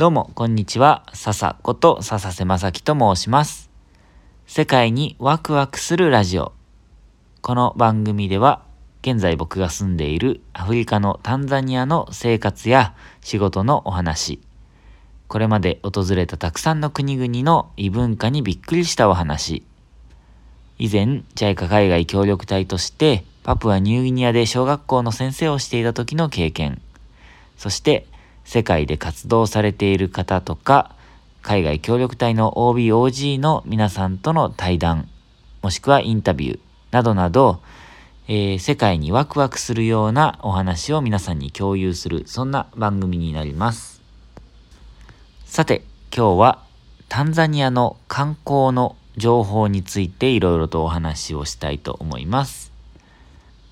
どうも、こんにちは。笹こと笹瀬正樹と申します。世界にワクワクするラジオ。この番組では、現在僕が住んでいるアフリカのタンザニアの生活や仕事のお話、これまで訪れたたくさんの国々の異文化にびっくりしたお話、以前、JICA 海外協力隊としてパプアニューギニアで小学校の先生をしていた時の経験、そして世界で活動されている方とか、海外協力隊の OBOG の皆さんとの対談、もしくはインタビューなどなど、えー、世界にワクワクするようなお話を皆さんに共有する、そんな番組になります。さて、今日はタンザニアの観光の情報についていろいろとお話をしたいと思います。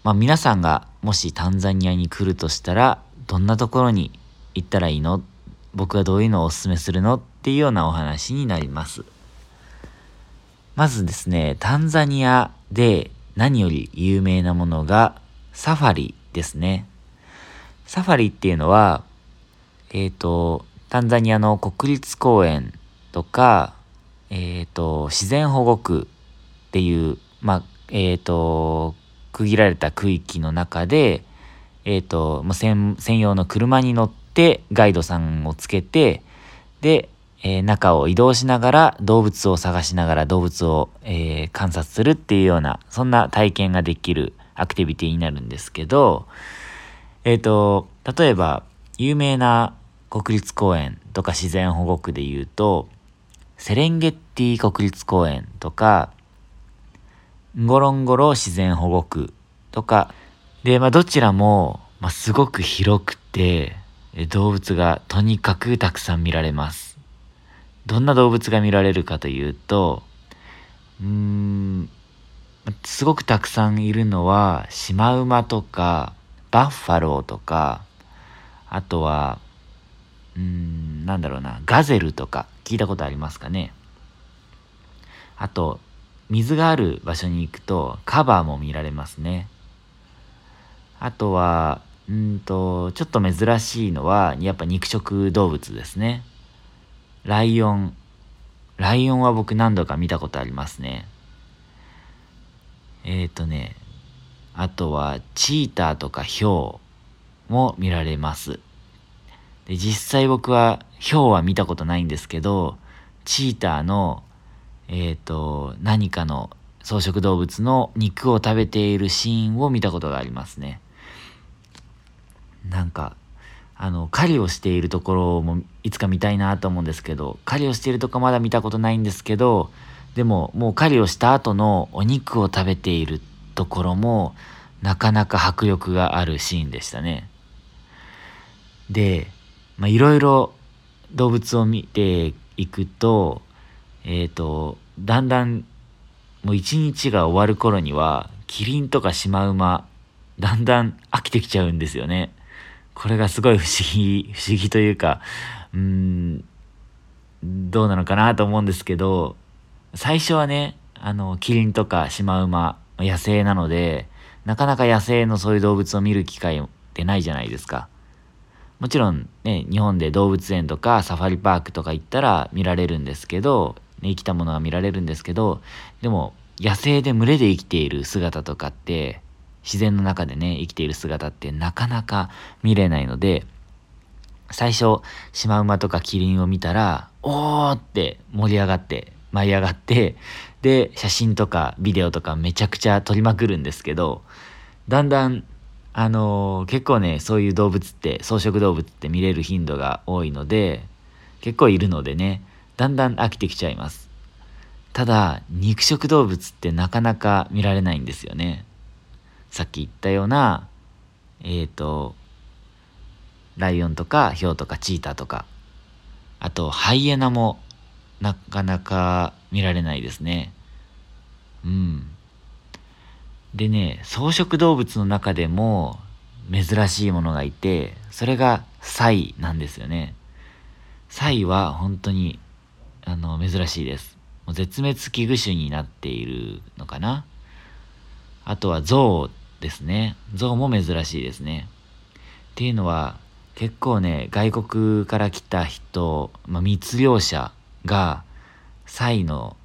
まあ、皆さんがもしタンザニアに来るとしたら、どんなところに行ったらいいの？僕はどういうのをおすすめするの？っていうようなお話になります。まずですね、タンザニアで何より有名なものがサファリですね。サファリっていうのは、えっ、ー、と、タンザニアの国立公園とか、えっ、ー、と、自然保護区っていう、まあ、えっ、ー、と、区切られた区域の中で、えっ、と、専用の車に乗って、ガイドさんをつけて、で、えー、中を移動しながら動物を探しながら動物を、えー、観察するっていうような、そんな体験ができるアクティビティになるんですけど、えっ、ー、と、例えば、有名な国立公園とか自然保護区で言うと、セレンゲッティ国立公園とか、ゴロンゴロ自然保護区とか、で、まあどちらも、まあすごく広くて、動物がとにかくたくさん見られます。どんな動物が見られるかというと、うーん、すごくたくさんいるのは、シマウマとか、バッファローとか、あとは、うん、なんだろうな、ガゼルとか、聞いたことありますかね。あと、水がある場所に行くと、カバーも見られますね。あとは、うんと、ちょっと珍しいのは、やっぱ肉食動物ですね。ライオン。ライオンは僕何度か見たことありますね。えっ、ー、とね、あとはチーターとかヒョウも見られます。で、実際僕はヒョウは見たことないんですけど、チーターの、えっ、ー、と、何かの草食動物の肉を食べているシーンを見たことがありますね。なんかあの狩りをしているところもいつか見たいなと思うんですけど狩りをしているとこまだ見たことないんですけどでももう狩りをした後のお肉を食べているところもなかなか迫力があるシーンでしたね。でいろいろ動物を見ていくとえっ、ー、とだんだんもう一日が終わる頃にはキリンとかシマウマだんだん飽きてきちゃうんですよね。これがすごい不思議、不思議というか、うーん、どうなのかなと思うんですけど、最初はね、あの、キリンとかシマウマ、野生なので、なかなか野生のそういう動物を見る機会ってないじゃないですか。もちろんね、日本で動物園とかサファリパークとか行ったら見られるんですけど、ね、生きたものが見られるんですけど、でも野生で群れで生きている姿とかって自然の中でね、生きている姿ってなかなか見れないので、最初、シマウマとかキリンを見たら、おーって盛り上がって、舞い上がって、で、写真とかビデオとかめちゃくちゃ撮りまくるんですけど、だんだん、あのー、結構ね、そういう動物って、草食動物って見れる頻度が多いので、結構いるのでね、だんだん飽きてきちゃいます。ただ、肉食動物ってなかなか見られないんですよね。さっき言ったような、えっ、ー、と、ライオンとかヒョウとかチーターとか、あとハイエナもなかなか見られないですね。うん。でね、草食動物の中でも珍しいものがいて、それがサイなんですよね。サイは本当にあの珍しいです。もう絶滅危惧種になっているのかな。あとはゾウですね。象も珍しいですね。っていうのは、結構ね外国から来た人、まあ、密漁者がサイの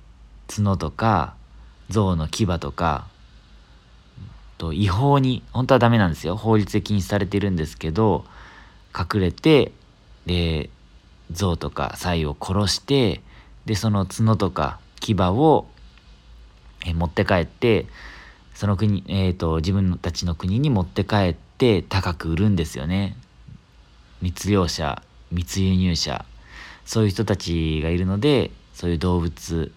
角とか象の牙とかと違法に本当はダメなんですよ法律で禁止されてるんですけど隠れてで象とかサイを殺してでその角とか牙を持って帰ってその国、えーと、自分たちの国に持って帰って高く売るんですよね。密漁者密輸入者そういう人たちがいるのでそういう動物、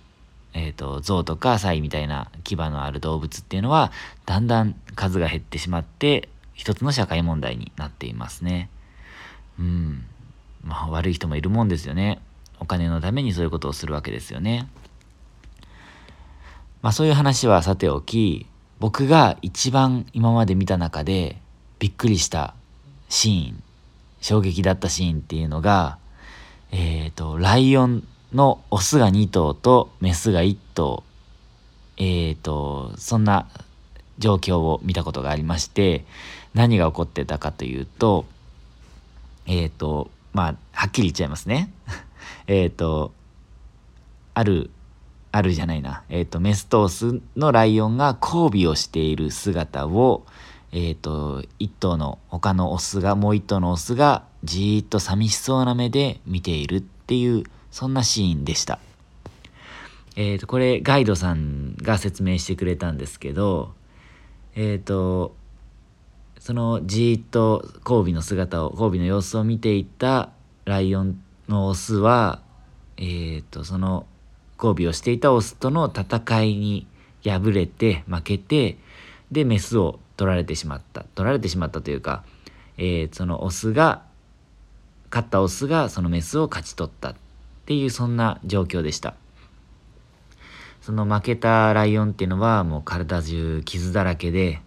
えーと、象とかサイみたいな牙のある動物っていうのはだんだん数が減ってしまって一つの社会問題になっていますね。うん。まあ悪い人もいるもんですよね。お金のためにそういうことをするわけですよね。まあそういう話はさておき、僕が一番今まで見た中でびっくりしたシーン、衝撃だったシーンっていうのが、えっ、ー、と、ライオンのオスが2頭とメスが1頭、えっ、ー、と、そんな状況を見たことがありまして、何が起こってたかというと、えっ、ー、と、まあ、はっきり言っちゃいますね。えっと、ある、あるじゃないな。えっ、ー、と、メスとオスのライオンが交尾をしている姿を、えっ、ー、と、一頭の他のオスが、もう一頭のオスがじーっと寂しそうな目で見ているっていう、そんなシーンでした。えっ、ー、と、これガイドさんが説明してくれたんですけど、えっ、と、そのじーっと交尾の姿を交尾の様子を見ていたライオンのオスは、えーと、その交尾をしていたオスとの戦いに敗れて負けてでメスを取られてしまった。取られてしまったというか、えー、そのオスが勝ったオスがそのメスを勝ち取ったっていうそんな状況でした。その負けたライオンっていうのはもう体中傷だらけで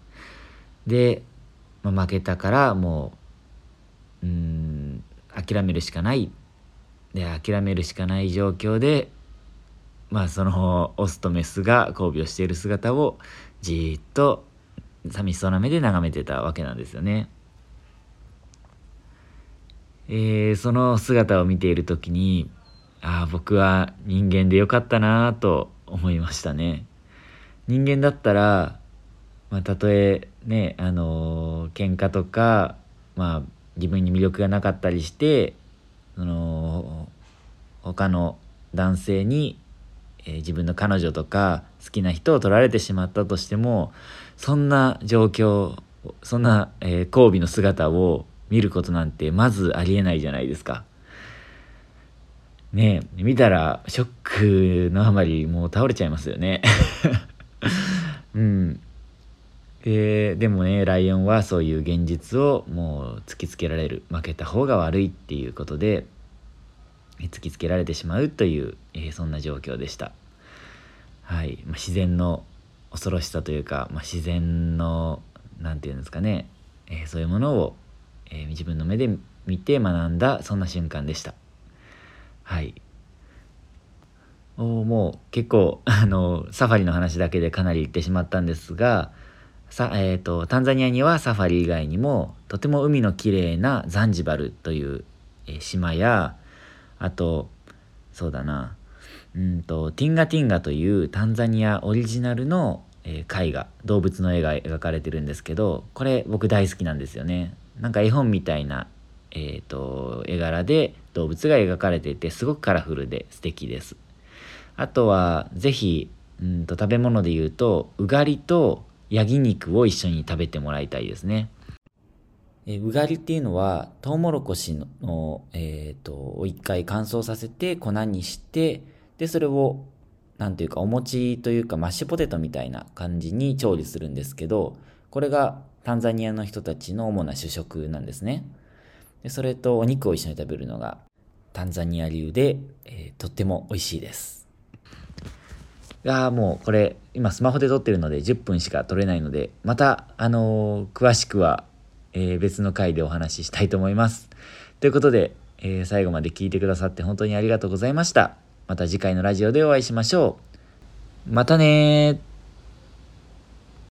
でまあ、負けたからもううん諦めるしかない。で諦めるしかない状況でまあそのオスとメスが交尾をしている姿をじっと寂しそうな目で眺めてたわけなんですよね。えー、その姿を見ている時にああ僕は人間でよかったなと思いましたね。人間だったらまあ、たとえねあのー、喧嘩とか、まあ、自分に魅力がなかったりしてその他の男性に、えー、自分の彼女とか好きな人を取られてしまったとしてもそんな状況そんな、えー、交尾の姿を見ることなんてまずありえないじゃないですか。ねえ見たらショックのあまりもう倒れちゃいますよね。うんででもねライオンはそういう現実をもう突きつけられる負けた方が悪いっていうことで突きつけられてしまうという、えー、そんな状況でした。はいまあ、自然の恐ろしさというか、まあ、自然の何て言うんですかね、えー、そういうものを、えー、自分の目で見て学んだそんな瞬間でした。はいおもう結構 あのサファリの話だけでかなり言ってしまったんですがさえーと、タンザニアにはサファリ以外にもとても海のきれいなザンジバルという、えー、島やあとそうだな。うんとティンガティンガというタンザニアオリジナルの、えー、絵画動物の絵が描かれてるんですけどこれ僕大好きなんですよね。なんか絵本みたいな、えーと、絵柄で動物が描かれていてすごくカラフルで素敵です。あとは是非うんと食べ物で言うとうがりとヤギ肉を一緒に食べてもらいたいですね。えうがりっていうのは、トウモロコシの、えっ、ー、と、を一回乾燥させて粉にして、で、それを、なんていうか、お餅というか、マッシュポテトみたいな感じに調理するんですけど、これがタンザニアの人たちの主な主食なんですね。でそれとお肉を一緒に食べるのが、タンザニア流で、えー、とっても美味しいです。やもうこれ今スマホで撮ってるので10分しか撮れないのでまたあのー、詳しくは、えー、別の回でお話ししたいと思います。ということで、えー、最後まで聞いてくださって本当にありがとうございました。また次回のラジオでお会いしましょう。またね